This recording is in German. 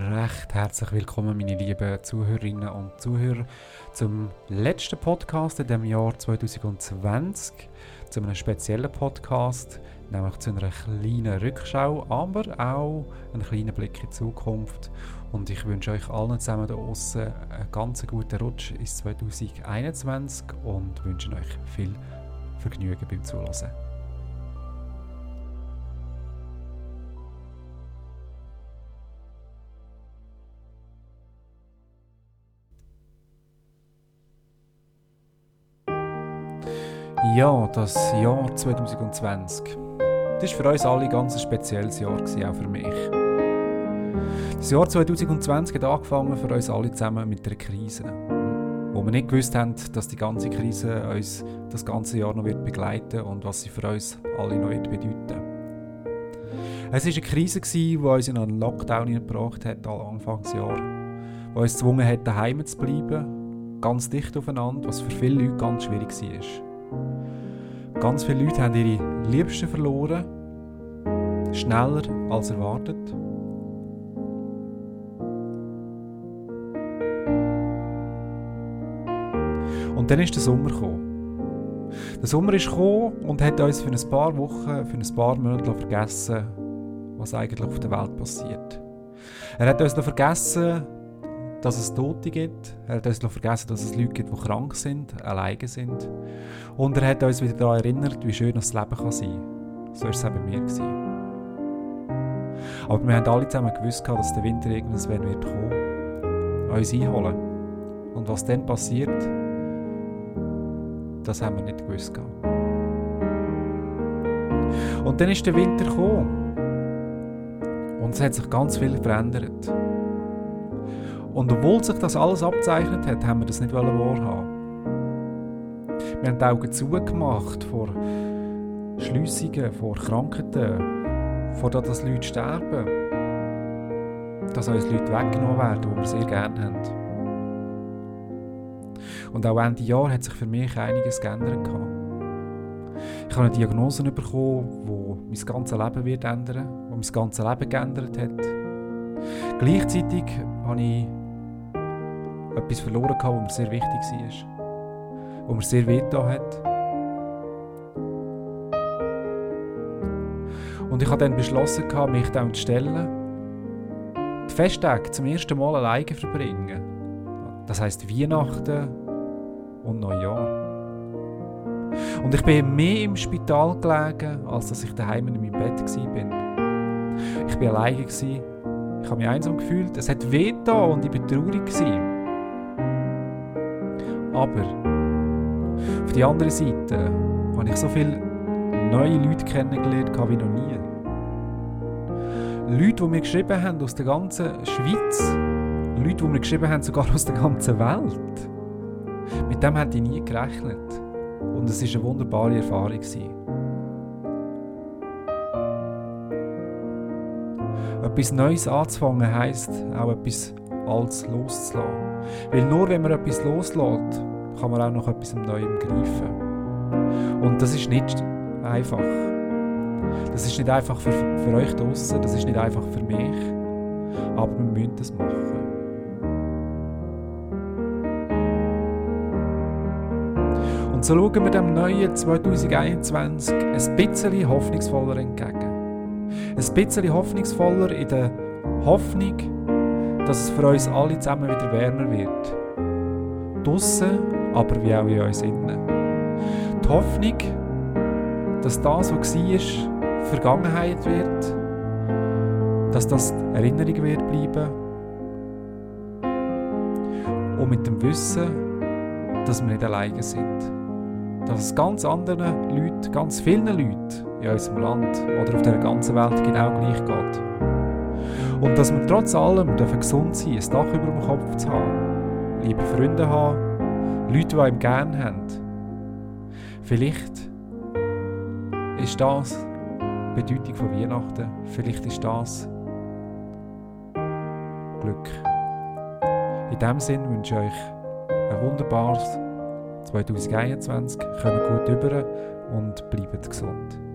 Recht herzlich willkommen, meine lieben Zuhörerinnen und Zuhörer, zum letzten Podcast in dem Jahr 2020, zu einem speziellen Podcast, nämlich zu einer kleinen Rückschau, aber auch einen kleinen Blick in die Zukunft. Und ich wünsche euch allen zusammen da draußen einen ganz guten Rutsch ins 2021 und wünsche euch viel Vergnügen beim Zuhören. Ja, das Jahr 2020. Das war für uns alle ganz ein spezielles Jahr, gewesen, auch für mich. Das Jahr 2020 hat angefangen für uns alle zusammen mit einer Krise. Wo wir nicht gewusst haben, dass die ganze Krise uns das ganze Jahr noch wird begleiten und was sie für uns alle noch wird bedeuten. Es war eine Krise, die uns in einen Lockdown gebracht hat, am Anfangsjahr. Die uns gezwungen hat, daheim zu bleiben, ganz dicht aufeinander, was für viele Leute ganz schwierig war. Ganz viele Leute haben ihre Liebsten verloren, schneller als erwartet. Und dann ist der Sommer gekommen. Der Sommer ist gekommen und hat uns für ein paar Wochen, für ein paar Monate vergessen, was eigentlich auf der Welt passiert. Er hat uns vergessen, dass es Tote gibt. Er hat uns vergessen, dass es Leute gibt, die krank sind, alleine sind. Und er hat uns wieder daran erinnert, wie schön das Leben kann sein kann. So war es auch bei mir. Gewesen. Aber wir haben alle zusammen gewusst, dass der Winter irgendwann wird kommen, uns einholen. Und was dann passiert, das haben wir nicht gewusst. Und dann ist der Winter gekommen. Und es hat sich ganz viel verändert. Und obwohl sich das alles abzeichnet hat, haben wir das nicht wahrhaben. Wir haben die Augen zugemacht vor Schliessungen, vor Krankheiten, vor dass Leute sterben, dass uns Leute weggenommen werden, die wir sehr gerne haben. Und auch Ende Jahr hat sich für mich einiges geändert. Ich habe eine Diagnose bekommen, die mein ganzes Leben wird ändern, die mein ganzes Leben geändert hat. Gleichzeitig habe ich etwas verloren gehabt, was mir sehr wichtig war. Was mir sehr wehgetan hat. Und ich habe dann beschlossen, mich dem zu stellen. Die Festtage zum ersten Mal alleine verbringen. Das heisst Weihnachten und Neujahr. Und ich bin mehr im Spital gelegen, als dass ich daheim in meinem Bett war. Ich war alleine. Ich habe mich einsam gefühlt. Es hat weh und ich war traurig. Aber auf der anderen Seite habe ich so viele neue Leute kennengelernt wie noch nie. Leute, die mir geschrieben haben aus der ganzen Schweiz. Leute, die mir geschrieben haben sogar aus der ganzen Welt. Mit dem hätte ich nie gerechnet. Und es war eine wunderbare Erfahrung. Etwas Neues anzufangen heisst auch etwas Altes loszulassen. Weil nur wenn man etwas loslässt, kann man auch noch etwas Neuem greifen. Und das ist nicht einfach. Das ist nicht einfach für, für euch draußen, das ist nicht einfach für mich. Aber wir müssen das machen. Und so schauen wir dem neuen 2021 ein bisschen hoffnungsvoller entgegen. Ein bisschen hoffnungsvoller in der Hoffnung, dass es für uns alle zusammen wieder wärmer wird. Draussen, aber wie auch in uns innen. Die Hoffnung, dass das, was war, Vergangenheit wird, dass das Erinnerung wird bleiben und mit dem Wissen, dass wir nicht alleine sind. Dass es ganz anderen Leuten, ganz vielen Leuten in unserem Land oder auf der ganzen Welt genau gleich geht. Und dass wir trotz allem gesund sein dürfen, ein Dach über dem Kopf zu haben, liebe Freunde haben, Leute, die einem gerne haben. Vielleicht ist das die Bedeutung von Weihnachten. Vielleicht ist das Glück. In diesem Sinne wünsche ich euch ein wunderbares 2021. Kommt gut über und bleibt gesund.